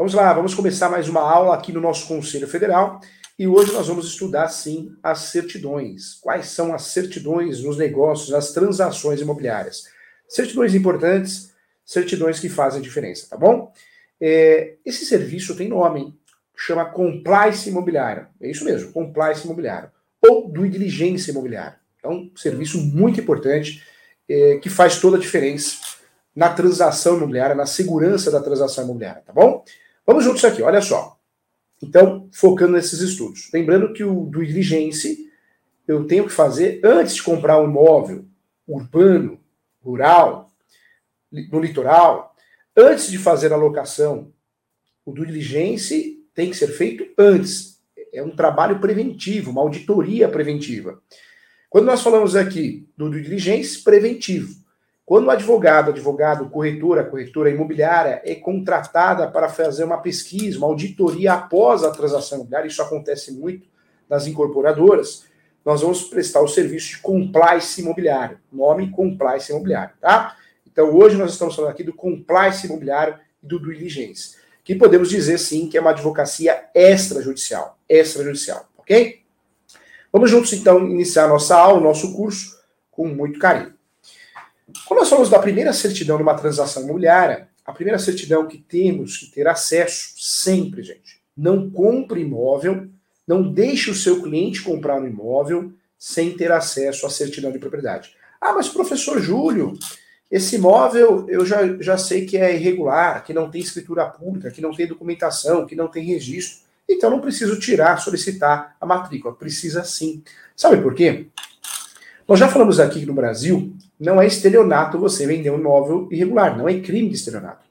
Vamos lá, vamos começar mais uma aula aqui no nosso Conselho Federal e hoje nós vamos estudar sim as certidões. Quais são as certidões nos negócios, nas transações imobiliárias? Certidões importantes, certidões que fazem diferença, tá bom? É, esse serviço tem nome, chama Compliance Imobiliário. É isso mesmo, Compliance Imobiliário. Ou do diligência imobiliária. É um serviço muito importante é, que faz toda a diferença na transação imobiliária, na segurança da transação imobiliária, tá bom? Vamos juntos aqui, olha só. Então, focando nesses estudos. Lembrando que o do diligence eu tenho que fazer antes de comprar um imóvel urbano, rural, no litoral, antes de fazer a locação. O do diligence tem que ser feito antes. É um trabalho preventivo, uma auditoria preventiva. Quando nós falamos aqui do due diligence preventivo, quando o advogado, advogado, corretora, corretora imobiliária é contratada para fazer uma pesquisa, uma auditoria após a transação imobiliária, isso acontece muito nas incorporadoras, nós vamos prestar o serviço de compliance imobiliário. Nome compliance imobiliário, tá? Então hoje nós estamos falando aqui do compliance imobiliário e do diligence, que podemos dizer sim que é uma advocacia extrajudicial, extrajudicial, ok? Vamos juntos então iniciar nossa aula, nosso curso com muito carinho. Quando nós falamos da primeira certidão numa transação imobiliária, a primeira certidão que temos que ter acesso sempre, gente, não compre imóvel, não deixe o seu cliente comprar um imóvel sem ter acesso à certidão de propriedade. Ah, mas professor Júlio, esse imóvel eu já, já sei que é irregular, que não tem escritura pública, que não tem documentação, que não tem registro. Então não preciso tirar, solicitar a matrícula. Precisa sim. Sabe por quê? Nós já falamos aqui no Brasil não é estelionato você vender um imóvel irregular, não é crime de estelionato.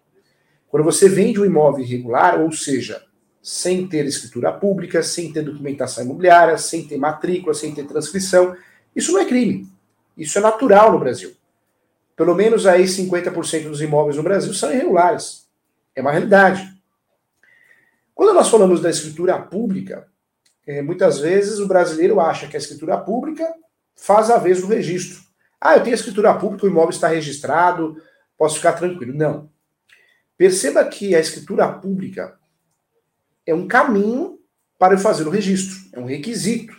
Quando você vende um imóvel irregular, ou seja, sem ter escritura pública, sem ter documentação imobiliária, sem ter matrícula, sem ter transcrição, isso não é crime. Isso é natural no Brasil. Pelo menos aí 50% dos imóveis no Brasil são irregulares. É uma realidade. Quando nós falamos da escritura pública, é, muitas vezes o brasileiro acha que a escritura pública faz a vez do registro. Ah, eu tenho a escritura pública, o imóvel está registrado, posso ficar tranquilo. Não. Perceba que a escritura pública é um caminho para eu fazer o registro, é um requisito.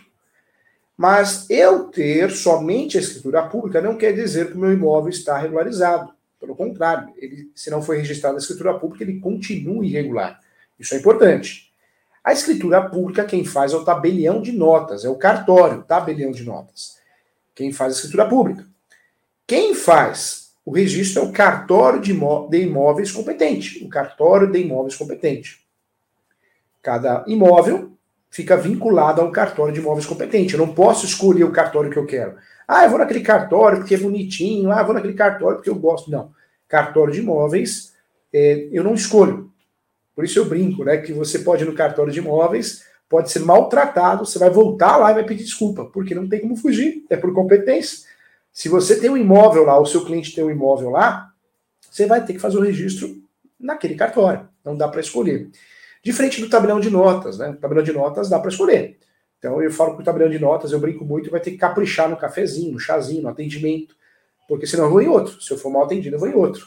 Mas eu ter somente a escritura pública não quer dizer que o meu imóvel está regularizado. Pelo contrário, ele, se não foi registrado na escritura pública, ele continua irregular. Isso é importante. A escritura pública, quem faz é o tabelião de notas, é o cartório, tabelião de notas. Quem faz a escritura pública. Quem faz o registro é o cartório de, imóveis competente. O cartório de imóveis competente. Cada imóvel fica vinculado a um cartório de imóveis competente. Eu não posso escolher o cartório que eu quero. Ah, eu vou naquele cartório porque é bonitinho. Ah, eu vou naquele cartório porque eu gosto. Não. Cartório de imóveis, é, eu não escolho. Por isso eu brinco, né? Que você pode ir no cartório de imóveis pode ser maltratado, você vai voltar lá e vai pedir desculpa, porque não tem como fugir, é por competência. Se você tem um imóvel lá, o seu cliente tem um imóvel lá, você vai ter que fazer o registro naquele cartório, não dá para escolher. Diferente do tabelão de notas, né? O tabelão de notas dá para escolher. Então eu falo que o tabelão de notas, eu brinco muito, vai ter que caprichar no cafezinho, no chazinho, no atendimento, porque senão eu vou em outro. Se eu for mal atendido, eu vou em outro.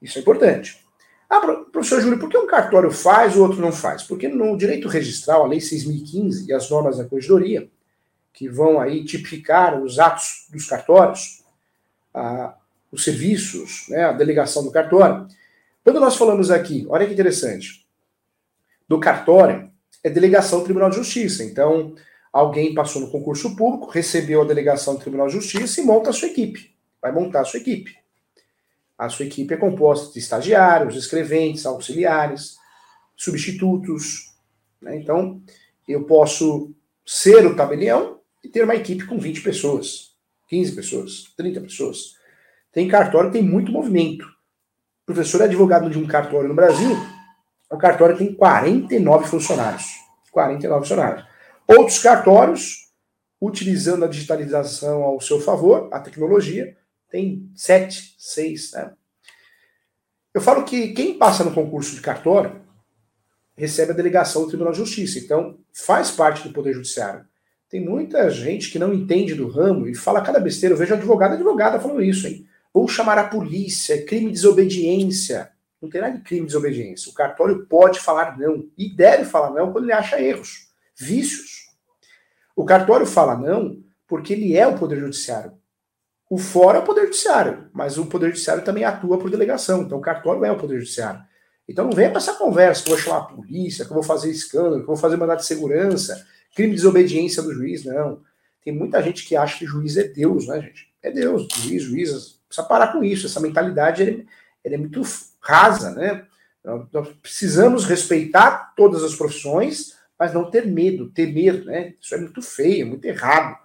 Isso é importante. Ah, professor Júlio, por que um cartório faz e o outro não faz? Porque no direito registral, a Lei 6.015 e as normas da corregedoria, que vão aí tipificar os atos dos cartórios, os serviços, né, a delegação do cartório. Quando nós falamos aqui, olha que interessante, do cartório, é delegação do Tribunal de Justiça. Então, alguém passou no concurso público, recebeu a delegação do Tribunal de Justiça e monta a sua equipe. Vai montar a sua equipe. A sua equipe é composta de estagiários, escreventes, auxiliares, substitutos. Né? Então, eu posso ser o tabelião e ter uma equipe com 20 pessoas, 15 pessoas, 30 pessoas. Tem cartório que tem muito movimento. O professor é advogado de um cartório no Brasil, o cartório tem 49 funcionários. 49 funcionários. Outros cartórios, utilizando a digitalização ao seu favor, a tecnologia, tem sete, seis. Né? Eu falo que quem passa no concurso de cartório recebe a delegação do Tribunal de Justiça, então faz parte do Poder Judiciário. Tem muita gente que não entende do ramo e fala cada besteira. Eu vejo advogado e advogada falando isso, hein? Vou chamar a polícia, crime de desobediência. Não tem nada de crime de desobediência. O cartório pode falar não e deve falar não quando ele acha erros, vícios. O cartório fala não porque ele é o Poder Judiciário. O fora é o Poder Judiciário, mas o Poder Judiciário também atua por delegação. Então o cartório é o Poder Judiciário. Então não venha com essa conversa que eu vou chamar a polícia, que eu vou fazer escândalo, que eu vou fazer mandado de segurança, crime de desobediência do juiz. Não. Tem muita gente que acha que juiz é Deus, né, gente? É Deus, juiz, juízes. Precisa parar com isso. Essa mentalidade ele, ele é muito rasa, né? Nós precisamos respeitar todas as profissões, mas não ter medo, temer, né? Isso é muito feio, muito errado.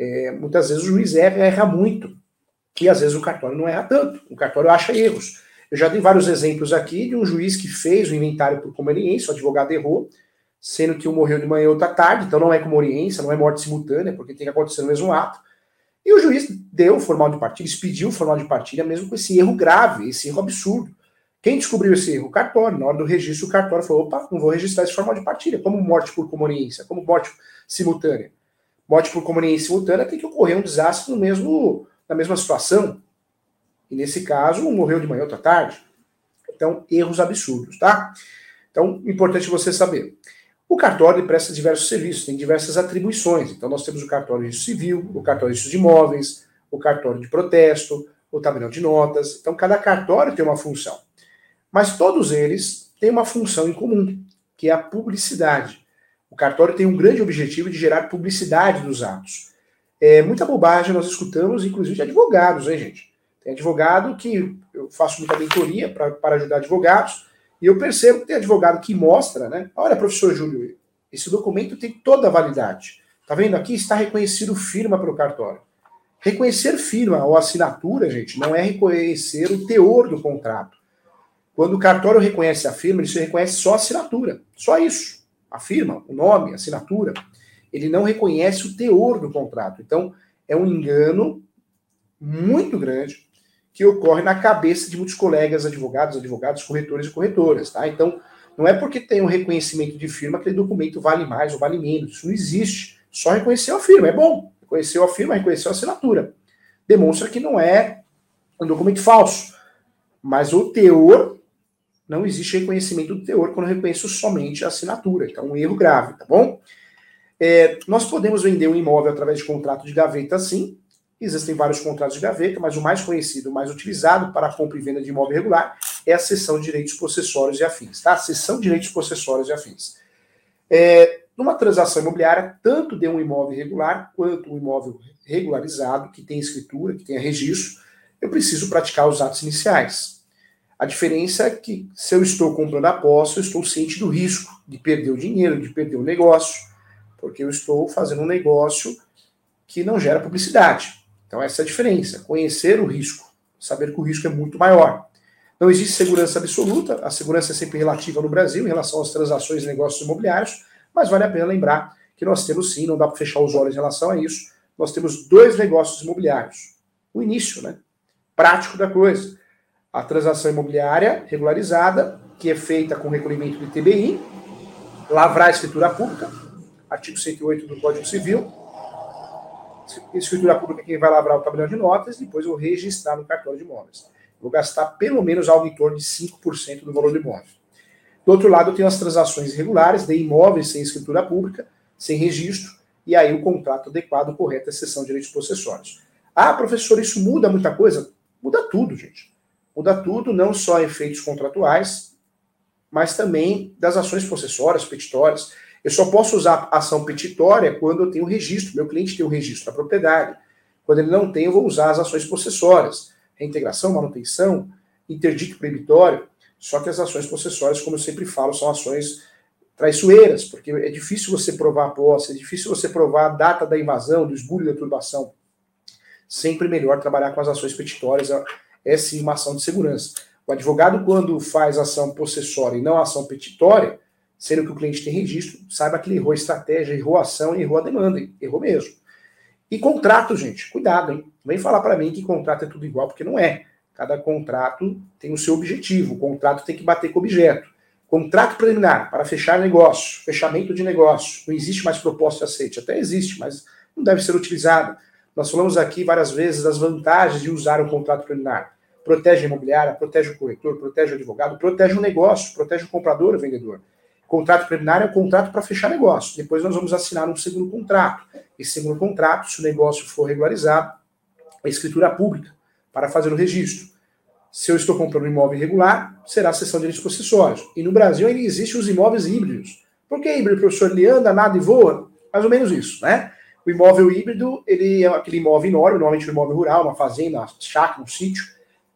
É, muitas vezes o juiz erra, erra muito. E às vezes o cartório não erra tanto. O cartório acha erros. Eu já dei vários exemplos aqui de um juiz que fez o inventário por conveniência, o advogado errou, sendo que um morreu de manhã e outro à tarde, então não é conveniência, não é morte simultânea, porque tem que acontecer no mesmo ato. E o juiz deu o formal de partilha, expediu o formal de partilha, mesmo com esse erro grave, esse erro absurdo. Quem descobriu esse erro? O cartório. Na hora do registro, o cartório falou: opa, não vou registrar esse formal de partilha. Como morte por conveniência, como morte simultânea. Morte por conveniência simultânea tem que ocorrer um desastre no mesmo, na mesma situação. E nesse caso, um morreu de manhã, outra tarde. Então, erros absurdos, tá? Então, importante você saber. O cartório presta diversos serviços, tem diversas atribuições. Então, nós temos o cartório de civil, o cartório de imóveis, o cartório de protesto, o tabelião de notas. Então, cada cartório tem uma função. Mas todos eles têm uma função em comum, que é a publicidade. O cartório tem um grande objetivo de gerar publicidade dos atos. É muita bobagem nós escutamos, inclusive de advogados, hein, gente? Tem advogado que eu faço muita mentoria para ajudar advogados, e eu percebo que tem advogado que mostra, né? Olha, professor Júlio, esse documento tem toda a validade. Tá vendo aqui? Está reconhecido firma para o cartório. Reconhecer firma ou assinatura, gente, não é reconhecer o teor do contrato. Quando o cartório reconhece a firma, ele reconhece só a assinatura. Só isso. A firma, o nome, a assinatura. Ele não reconhece o teor do contrato. Então, é um engano muito grande que ocorre na cabeça de muitos colegas advogados, advogados, corretores e corretoras, tá? Então, não é porque tem um reconhecimento de firma que aquele documento vale mais ou vale menos. Isso não existe. Só reconheceu a firma, é bom. Reconheceu a firma, reconheceu a assinatura. Demonstra que não é um documento falso. Mas o teor, não existe reconhecimento do teor quando eu reconheço somente a assinatura. Então, um erro grave, tá bom? É, nós podemos vender um imóvel através de contrato de gaveta, sim, Existem vários contratos de gaveta, mas o mais conhecido, o mais utilizado para a compra e venda de imóvel regular é a cessão de direitos possessórios e afins, tá? Cessão de direitos possessórios e afins. É, numa transação imobiliária, tanto de um imóvel irregular quanto um imóvel regularizado, que tem escritura, que tenha registro, eu preciso praticar os atos iniciais. A diferença é que, se eu estou comprando a posse, eu estou ciente do risco de perder o dinheiro, de perder o negócio, porque eu estou fazendo um negócio que não gera publicidade. Então, essa é a diferença. Conhecer o risco, saber que o risco é muito maior. Não existe segurança absoluta, a segurança é sempre relativa no Brasil em relação às transações e negócios imobiliários, mas vale a pena lembrar que nós temos sim, não dá para fechar os olhos em relação a isso, nós temos dois negócios imobiliários. O início, né? Prático da coisa. A transação imobiliária regularizada, que é feita com recolhimento de TBI, lavrar a escritura pública, artigo 108 do Código Civil, escritura pública quem vai lavrar o tabelião de notas, depois eu registrar no cartório de imóveis. Vou gastar pelo menos algo em torno de 5% do valor do imóvel. Do outro lado, eu tenho as transações irregulares de imóveis sem escritura pública, sem registro, e aí o contrato adequado, correto, cessão de direitos possessórios. Ah, professor, isso muda muita coisa? Muda tudo, gente. Muda tudo, não só efeitos contratuais, mas também das ações possessórias, petitórias. Eu só posso usar ação petitória quando eu tenho registro, meu cliente tem o registro da propriedade. Quando ele não tem, eu vou usar as ações possessórias, reintegração, manutenção, interdito proibitório. Só que as ações possessórias, como eu sempre falo, são ações traiçoeiras, porque é difícil você provar a posse, é difícil você provar a data da invasão, do esbulho da turbação. Sempre melhor trabalhar com as ações petitórias, é, sim uma ação de segurança. O advogado, quando faz ação possessória e não ação petitória, sendo que o cliente tem registro, saiba que ele errou a estratégia, errou a ação e errou a demanda, errou mesmo. E contrato, gente, cuidado, hein? Vem falar para mim que contrato é tudo igual, porque não é. Cada contrato tem o seu objetivo, o contrato tem que bater com o objeto. Contrato preliminar para fechar negócio, fechamento de negócio. Não existe mais proposta de aceite, até existe, mas não deve ser utilizado. Nós falamos aqui várias vezes das vantagens de usar um contrato preliminar. protege a imobiliária, protege o corretor, protege o advogado, protege o negócio, protege o comprador, o vendedor. Contrato preliminar é o contrato para fechar negócio. Depois nós vamos assinar um segundo contrato. Esse segundo contrato, se o negócio for regularizado, é escritura pública para fazer o registro. Se eu estou comprando um imóvel irregular, será a cessão de direitos possessórios. E no Brasil ainda existem os imóveis híbridos. Por que híbrido, professor? Ele anda, nada e voa? Mais ou menos isso, né? O imóvel híbrido, ele é aquele imóvel enorme, normalmente um imóvel rural, uma fazenda, uma chácara, um sítio.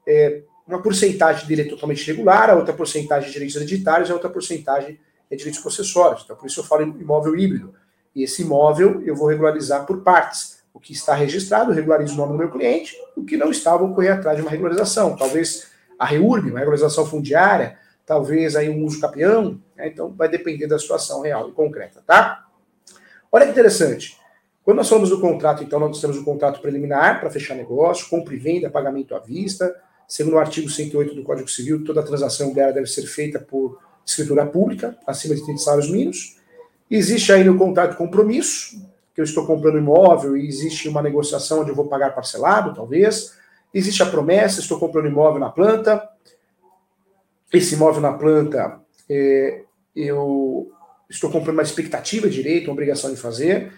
É, uma porcentagem dele é totalmente regular, a outra porcentagem de direitos hereditários, a outra porcentagem é direitos possessórios. Então, por isso eu falo imóvel híbrido. E esse imóvel eu vou regularizar por partes. O que está registrado, eu regularizo o nome do meu cliente, o que não está, vou correr atrás de uma regularização. Talvez a REURB, uma regularização fundiária, talvez aí um uso capião, né? então vai depender da situação real e concreta, tá? Olha que interessante. Quando nós falamos do contrato, então, nós temos o contrato preliminar para fechar negócio, compra e venda, pagamento à vista. Segundo o artigo 108 do Código Civil, toda transação deve ser feita por escritura pública, acima de 30 salários mínimos. Existe aí no contrato compromisso, que eu estou comprando imóvel e existe uma negociação onde eu vou pagar parcelado, talvez. Existe a promessa, estou comprando imóvel na planta. Esse imóvel na planta, é, eu estou comprando uma expectativa de direito, uma obrigação de fazer.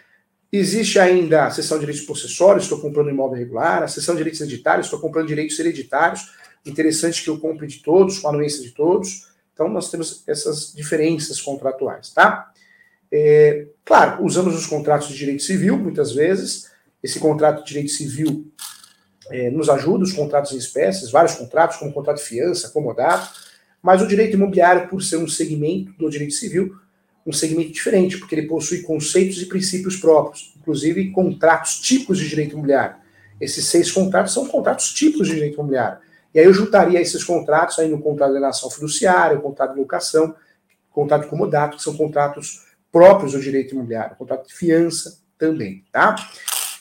Existe ainda a sessão de direitos possessórios, estou comprando imóvel regular, a sessão de direitos hereditários, estou comprando direitos hereditários. Interessante que eu compre de todos, com anuência de todos. Então, nós temos essas diferenças contratuais, tá? É, claro, usamos os contratos de direito civil, muitas vezes. Esse contrato de direito civil é, nos ajuda, os contratos em espécies, vários contratos, como contrato de fiança, comodato. Mas o direito imobiliário, por ser um segmento do direito civil, um segmento diferente, porque ele possui conceitos e princípios próprios, inclusive contratos tipos de direito imobiliário. Esses seis contratos são contratos tipos de direito imobiliário. E aí eu juntaria esses contratos aí no contrato de alienação fiduciária, contrato de locação, contrato de comodato, que são contratos próprios do direito imobiliário, contrato de fiança também, tá?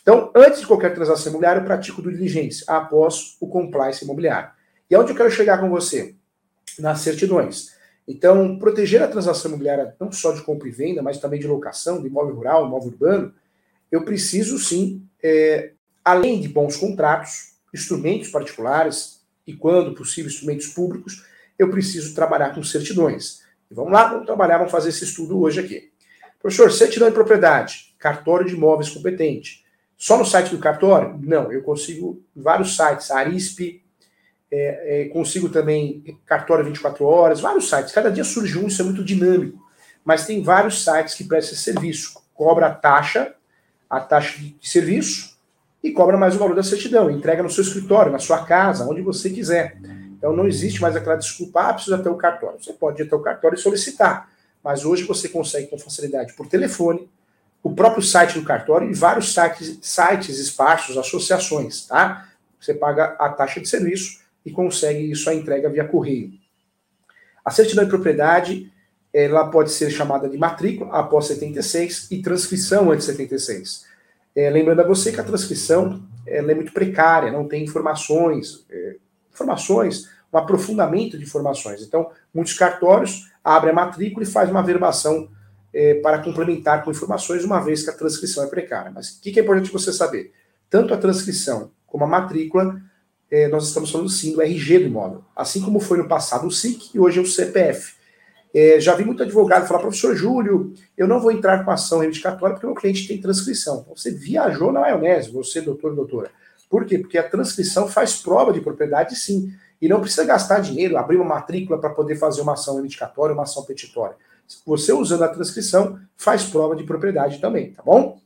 Então, antes de qualquer transação imobiliária, eu pratico diligência, após o compliance imobiliário. E aonde eu quero chegar com você? Nas certidões. Então, proteger a transação imobiliária não só de compra e venda, mas também de locação, de imóvel rural, imóvel urbano, eu preciso sim, é, além de bons contratos, instrumentos particulares e, quando possível, instrumentos públicos, eu preciso trabalhar com certidões. E vamos lá, vamos trabalhar, vamos fazer esse estudo hoje aqui. Professor, certidão de propriedade, cartório de imóveis competente. Só no site do cartório? Não, eu consigo vários sites, Arisp, é, é, consigo também cartório 24 horas, vários sites. Cada dia surge um, isso é muito dinâmico. Mas tem vários sites que prestam esse serviço. Cobra a taxa, a taxa de serviço, e cobra mais o valor da certidão. Entrega no seu escritório, na sua casa, onde você quiser. Então não existe mais aquela desculpa, ah, precisa ter o cartório. Você pode ir até o cartório e solicitar. Mas hoje você consegue com facilidade por telefone, o próprio site do cartório e vários sites, sites espaços, associações, tá? Você paga a taxa de serviço e consegue isso a entrega via correio. A certidão de propriedade ela pode ser chamada de matrícula após 76 e transcrição antes de 76. É, lembrando a você que a transcrição ela é muito precária, não tem informações, é, informações, um aprofundamento de informações. Então, muitos cartórios abrem a matrícula e fazem uma verbação é, para complementar com informações, uma vez que a transcrição é precária. Mas o que, que é importante você saber? Tanto a transcrição como a matrícula é, nós estamos falando sim do RG do imóvel. Assim como foi no passado o SIC e hoje é o CPF. É, já vi muito advogado falar, professor Júlio, eu não vou entrar com ação reivindicatória porque meu cliente tem transcrição. Então, você viajou na maionese, você, doutor e doutora. Por quê? Porque a transcrição faz prova de propriedade, sim. E não precisa gastar dinheiro, abrir uma matrícula para poder fazer uma ação reivindicatória, uma ação petitória. Você usando a transcrição, faz prova de propriedade também, tá bom?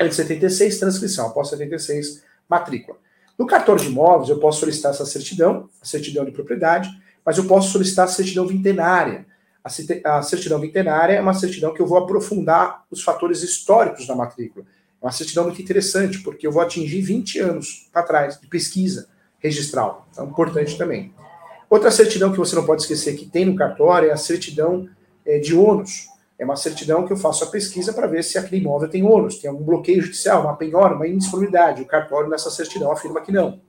Antes de 76, transcrição. Após 76, matrícula. No cartório de imóveis, eu posso solicitar essa certidão, a certidão de propriedade, mas eu posso solicitar a certidão vintenária. A certidão vintenária é uma certidão que eu vou aprofundar os fatores históricos da matrícula. É uma certidão muito interessante, porque eu vou atingir 20 anos para trás de pesquisa registral. Então, importante também. Outra certidão que você não pode esquecer que tem no cartório é a certidão é, de ônus. É uma certidão que eu faço a pesquisa para ver se aquele imóvel tem ônus, tem algum bloqueio judicial, uma penhora, uma indisponibilidade. O cartório nessa certidão afirma que não.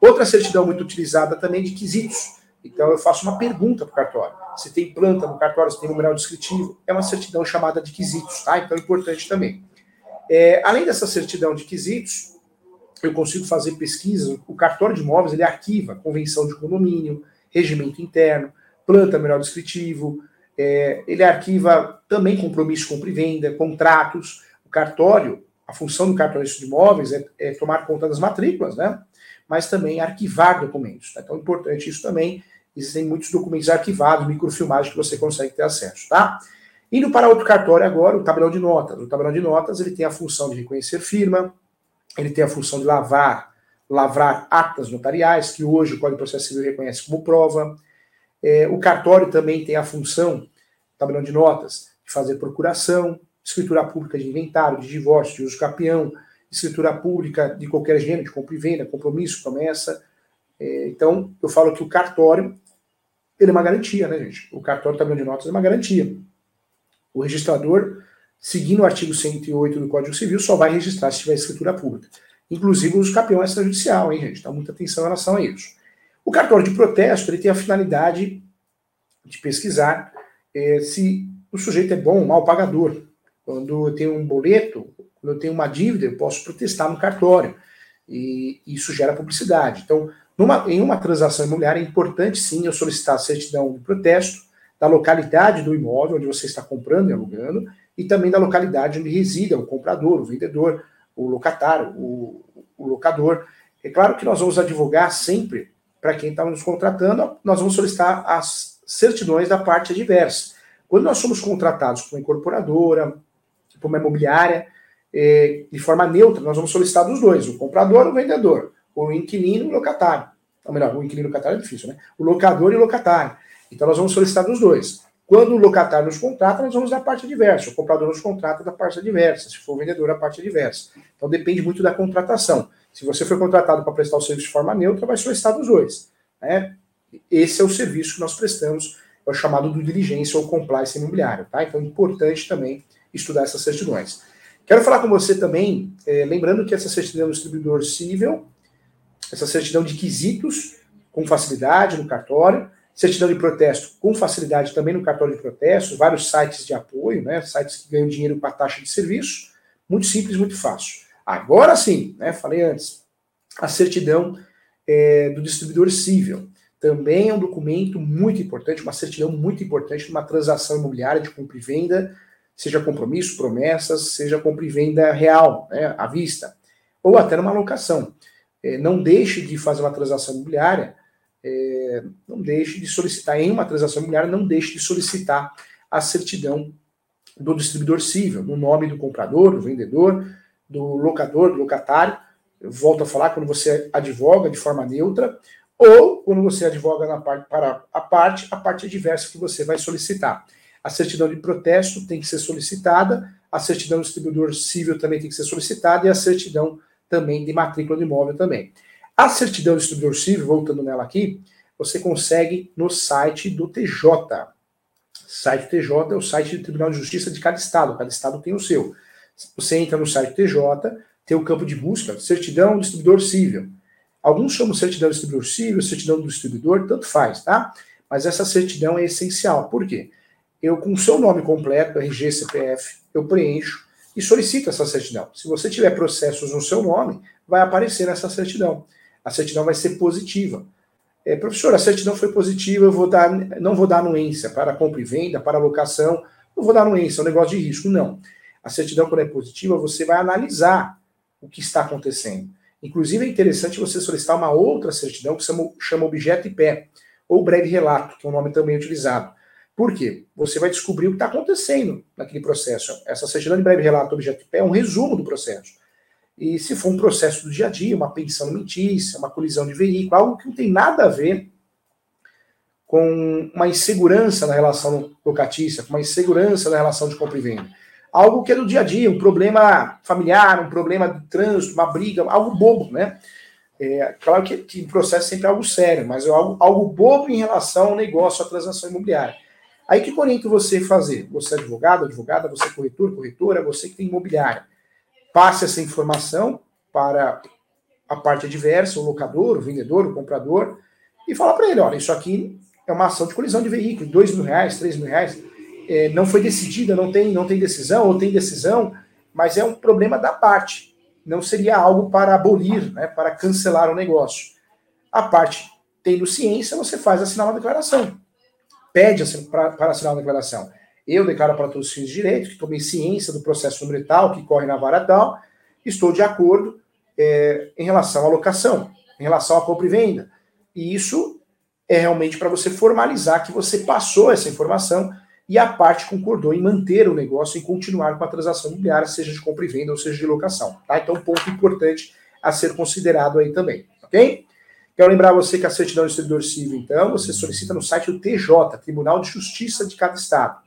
Outra certidão muito utilizada também de quesitos. Então eu faço uma pergunta para o cartório. Se tem planta no cartório, se tem numeral descritivo, é uma certidão chamada de quesitos, tá? Então é importante também. É, além dessa certidão de quesitos, eu consigo fazer pesquisas. O cartório de imóveis ele arquiva convenção de condomínio, regimento interno, planta melhor descritivo, é, ele arquiva também compromisso compra e venda, contratos. O cartório, a função do cartório de imóveis é, é tomar conta das matrículas, né? Mas também arquivar documentos. Tá? Então é importante isso também. Existem muitos documentos arquivados, microfilmagem que você consegue ter acesso, tá? Indo para outro cartório agora, o tabelão de notas. O tabelão de notas ele tem a função de reconhecer firma, ele tem a função de lavar, lavrar atas notariais, que hoje o Código de Processo Civil reconhece como prova. É, o cartório também tem a função, tabelão de notas, de fazer procuração, escritura pública de inventário, de divórcio, de uso capião, escritura pública de qualquer gênero, de compra e venda, compromisso, promessa. É, então, eu falo que o cartório ele é uma garantia, né, gente? O cartório tabelão de notas é uma garantia. O registrador seguindo o artigo 108 do Código Civil, só vai registrar se tiver escritura pública. Inclusive os campeões extrajudicial, hein, gente? Então, muita atenção em relação a isso. O cartório de protesto ele tem a finalidade de pesquisar é, se o sujeito é bom ou mau pagador. Quando eu tenho um boleto, quando eu tenho uma dívida, eu posso protestar no cartório. E isso gera publicidade. Então, numa, em uma transação imobiliária, é importante sim eu solicitar a certidão de protesto da localidade do imóvel onde você está comprando e alugando, e também da localidade onde reside o comprador, o vendedor, o locatário, o, o locador. É claro que nós vamos advogar sempre para quem está nos contratando, nós vamos solicitar as certidões da parte adversa. Quando nós somos contratados por uma incorporadora, por uma imobiliária, é, de forma neutra, nós vamos solicitar dos dois, o comprador e o vendedor, o inquilino e o locatário. Ou melhor, o inquilino e o locatário é difícil, né? O locador e o locatário. Então nós vamos solicitar dos dois. Quando o locatário nos contrata, nós vamos dar a parte adversa. O comprador nos contrata da parte adversa. Se for o vendedor, a parte adversa. Então depende muito da contratação. Se você foi contratado para prestar o serviço de forma neutra, vai solicitar dos dois. Né? Esse é o serviço que nós prestamos, é o chamado do diligência ou compliance imobiliário. Tá? Então é importante também estudar essas certidões. Quero falar com você também, é, lembrando que essa certidão do distribuidor civil, essa certidão de quesitos, com facilidade no cartório, certidão de protesto com facilidade também no cartório de protesto, vários sites de apoio, né, sites que ganham dinheiro com a taxa de serviço, muito simples, muito fácil. Agora sim, né, falei antes, a certidão é, do distribuidor civil também é um documento muito importante, uma certidão muito importante numa transação imobiliária de compra e venda, seja compromisso, promessas, seja compra e venda real, né, à vista, ou até numa locação. É, não deixe de fazer uma transação imobiliária é, não deixe de solicitar, em uma transação imobiliária, não deixe de solicitar a certidão do distribuidor civil, no nome do comprador, do vendedor, do locador, do locatário. Eu volto a falar, quando você advoga de forma neutra, ou quando você advoga na parte, para a parte, a parte adversa que você vai solicitar. A certidão de protesto tem que ser solicitada, a certidão do distribuidor civil também tem que ser solicitada e a certidão também de matrícula do imóvel também. A certidão do distribuidor civil, voltando nela aqui, você consegue no site do TJ. O site TJ é o site do Tribunal de Justiça de cada estado, cada estado tem o seu. Você entra no site TJ, tem o campo de busca, certidão do distribuidor civil. Alguns chamam certidão do distribuidor civil, certidão do distribuidor, tanto faz, tá? Mas essa certidão é essencial. Por quê? Eu, com o seu nome completo, RG, CPF, eu preencho e solicito essa certidão. Se você tiver processos no seu nome, vai aparecer essa certidão a certidão vai ser positiva. É, professor, a certidão foi positiva, eu vou dar, não vou dar anuência para compra e venda, para locação, não vou dar anuência, é um negócio de risco. Não. A certidão, quando é positiva, você vai analisar o que está acontecendo. Inclusive, é interessante você solicitar uma outra certidão que chama, chama objeto e pé, ou breve relato, que é um nome também utilizado. Por quê? Você vai descobrir o que está acontecendo naquele processo. Essa certidão de breve relato, objeto e pé, é um resumo do processo. E se for um processo do dia a dia, uma pensão alimentícia, uma colisão de veículo, algo que não tem nada a ver com uma insegurança na relação locatícia, com uma insegurança na relação de compra e venda. Algo que é do dia a dia, um problema familiar, um problema de trânsito, uma briga, algo bobo, né? É, claro que, que o processo é sempre algo sério, mas é algo, algo bobo em relação ao negócio, à transação imobiliária. Aí que oriento você fazer? Você é advogado, advogada, você é corretor, corretora, você que tem imobiliária passe essa informação para a parte adversa, o locador, o vendedor, o comprador, e fala para ele, olha, isso aqui é uma ação de colisão de veículo, dois mil reais, três mil reais, é, não foi decidida, não tem, não tem decisão, ou tem decisão, mas é um problema da parte. não seria algo para abolir, né, para cancelar o negócio. A parte tendo ciência, você faz assinar uma declaração. Pede para, assinar uma declaração. Eu declaro para todos os fins de direito que tomei ciência do processo número tal, que corre na vara tal, estou de acordo é, em relação à locação, em relação à compra e venda. E isso é realmente para você formalizar que você passou essa informação e a parte concordou em manter o negócio, em continuar com a transação imobiliária, seja de compra e venda ou seja de locação. Tá? Então, ponto importante a ser considerado aí também, ok? Quero lembrar você que a certidão de distribuidor civil, então, você solicita no site do TJ, Tribunal de Justiça de cada estado.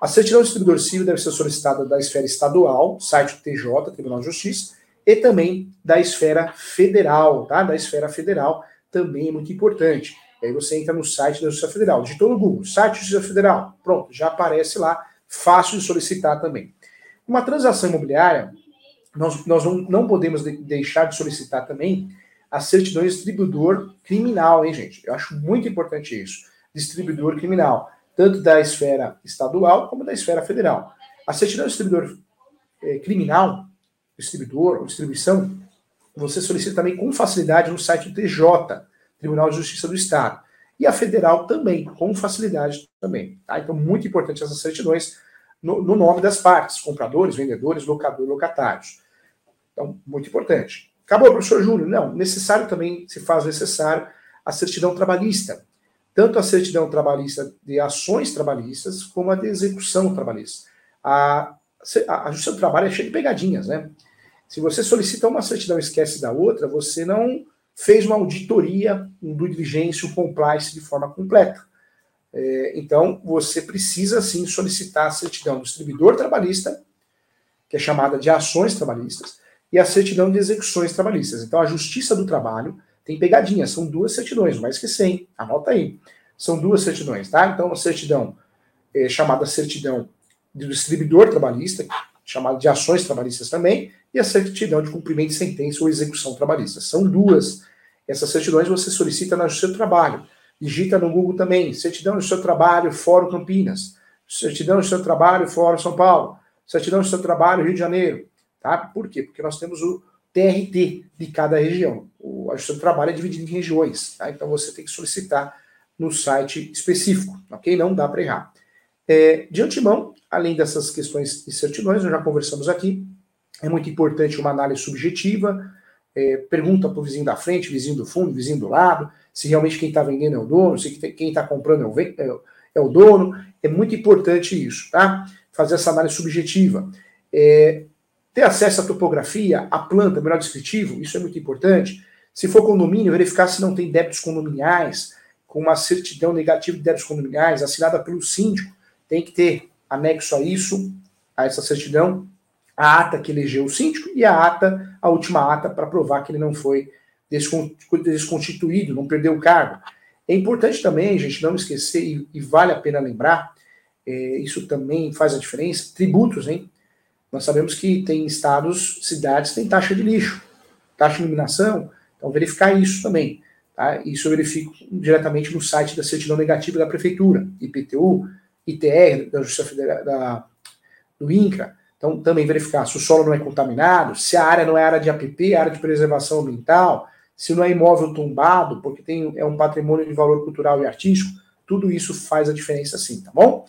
A certidão de distribuidor civil deve ser solicitada da esfera estadual, site do TJ, Tribunal de Justiça, e também da esfera federal, tá? Da esfera federal também é muito importante. E aí você entra no site da Justiça Federal, digitou no Google, site Justiça Federal, pronto, já aparece lá, fácil de solicitar também. Uma transação imobiliária, nós, nós não, não podemos de, deixar de solicitar também a certidão de distribuidor criminal, hein, gente? Eu acho muito importante isso. Distribuidor criminal, tanto da esfera estadual como da esfera federal. A certidão de distribuidor é, criminal, distribuidor ou distribuição, você solicita também com facilidade no site do TJ, Tribunal de Justiça do Estado. E a federal também, com facilidade também. Tá? Então, muito importante essas certidões no, no nome das partes, compradores, vendedores, locadores, locatários. Então, muito importante. Acabou, professor Júlio? Não, necessário também se faz necessário a certidão trabalhista. Tanto a certidão trabalhista de ações trabalhistas, como a de execução trabalhista. A, a, a Justiça do Trabalho é cheia de pegadinhas, né? Se você solicita uma certidão e esquece da outra, você não fez uma auditoria, due diligence, um compliance de forma completa. É, então, você precisa sim solicitar a certidão do distribuidor trabalhista, que é chamada de ações trabalhistas, e a certidão de execuções trabalhistas. Então, a Justiça do Trabalho tem pegadinha, são duas certidões, mais que 100, anota aí. São duas certidões, tá? Então, a certidão é chamada certidão do distribuidor trabalhista, chamada de ações trabalhistas também, e a certidão de cumprimento de sentença ou execução trabalhista. São duas. Essas certidões você solicita no seu trabalho. Digita no Google também, certidão do seu trabalho, Fórum Campinas, certidão do seu trabalho, Fórum São Paulo, certidão do seu trabalho, Rio de Janeiro. Tá? Por quê? Porque nós temos o TRT de cada região. O, a do trabalho é dividido em regiões. Tá? Então você tem que solicitar no site específico, ok? Não dá para errar. É, de antemão, além dessas questões de certidões, nós já conversamos aqui, é muito importante uma análise subjetiva, é, pergunta para o vizinho da frente, vizinho do fundo, vizinho do lado, se realmente quem está vendendo é o dono, se quem está comprando é o, é, é o, dono. É muito importante isso, tá? Fazer essa análise subjetiva. É, ter acesso à topografia, à planta, melhor descritivo, isso é muito importante. Se for condomínio, verificar se não tem débitos condominiais, com uma certidão negativa de débitos condominiais, assinada pelo síndico, tem que ter anexo a isso, a essa certidão, a ata que elegeu o síndico e a ata, a última ata, para provar que ele não foi desconstituído, não perdeu o cargo. É importante também, gente, não esquecer, e, e vale a pena lembrar, é, isso também faz a diferença, tributos, hein? Nós sabemos que tem estados, cidades, tem taxa de lixo, taxa de iluminação, então verificar isso também. Tá? Isso eu verifico diretamente no site da certidão negativa da prefeitura, IPTU, ITR, da Justiça Federal, da, do INCRA, então, também verificar se o solo não é contaminado, se a área não é área de APP, área de preservação ambiental, se não é imóvel tombado, porque tem, é um patrimônio de valor cultural e artístico, tudo isso faz a diferença sim, tá bom?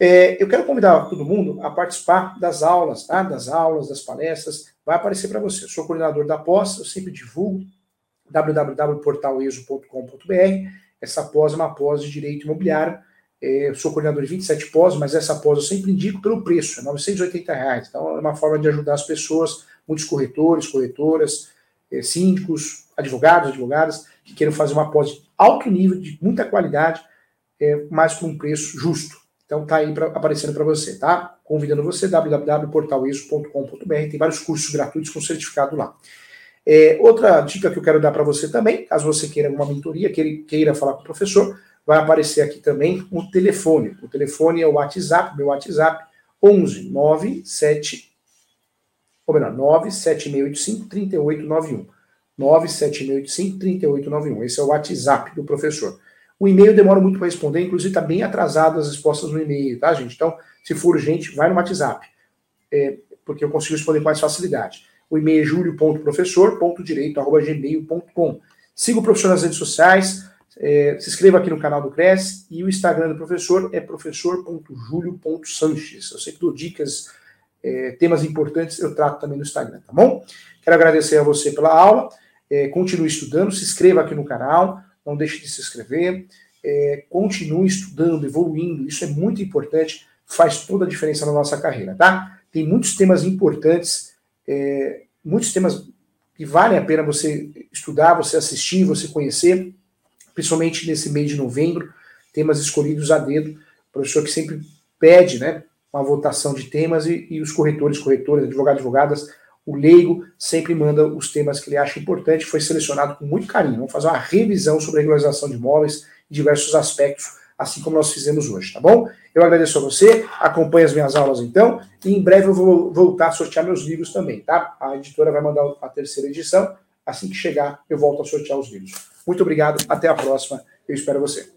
É, eu quero convidar todo mundo a participar das aulas, tá? Das aulas, das palestras, vai aparecer para você. Eu sou coordenador da pós, eu sempre divulgo www.portaleso.com.br. Essa pós é uma pós de direito imobiliário eu sou coordenador de 27 pós, mas essa pós eu sempre indico pelo preço, é 980 reais. Então é uma forma de ajudar as pessoas, muitos corretores, corretoras, é, síndicos, advogados, advogadas, que queiram fazer uma pós de alto nível, de muita qualidade, é, mas com um preço justo. Então tá aí pra, aparecendo para você, tá? Convidando você, www.portaleso.com.br, tem vários cursos gratuitos com certificado lá. É, outra dica que eu quero dar para você também, caso você queira uma mentoria, queira, queira falar com o professor, vai aparecer aqui também o telefone. O telefone é o WhatsApp, meu WhatsApp, 11 97, ou melhor, 97685 3891. 97685 3891. Esse é o WhatsApp do professor. O e-mail demora muito para responder, inclusive está bem atrasado as respostas no e-mail, tá, gente? Então, se for urgente, vai no WhatsApp, é, porque eu consigo responder com mais facilidade. O e-mail é julio.professor.direito.gmail.com. Siga o professor nas redes sociais, é, se inscreva aqui no canal do Cresce e o Instagram do professor é professor.julio.sanches. Eu sempre dou dicas, é, temas importantes, eu trato também no Instagram, tá bom? Quero agradecer a você pela aula, é, continue estudando, se inscreva aqui no canal, não deixe de se inscrever, é, continue estudando, evoluindo, isso é muito importante, faz toda a diferença na nossa carreira, tá? Tem muitos temas importantes, é, muitos temas que valem a pena você estudar, você assistir, você conhecer, principalmente nesse mês de novembro, temas escolhidos a dedo, professor que sempre pede, né, uma votação de temas e, e os corretores, corretoras, advogados, advogadas, o leigo sempre manda os temas que ele acha importante, foi selecionado com muito carinho. Vamos fazer uma revisão sobre a regularização de imóveis e diversos aspectos, assim como nós fizemos hoje, tá bom? Eu agradeço a você, acompanhe as minhas aulas então, e em breve eu vou voltar a sortear meus livros também, tá? A editora vai mandar a terceira edição, assim que chegar eu volto a sortear os livros. Muito obrigado, até a próxima, eu espero você.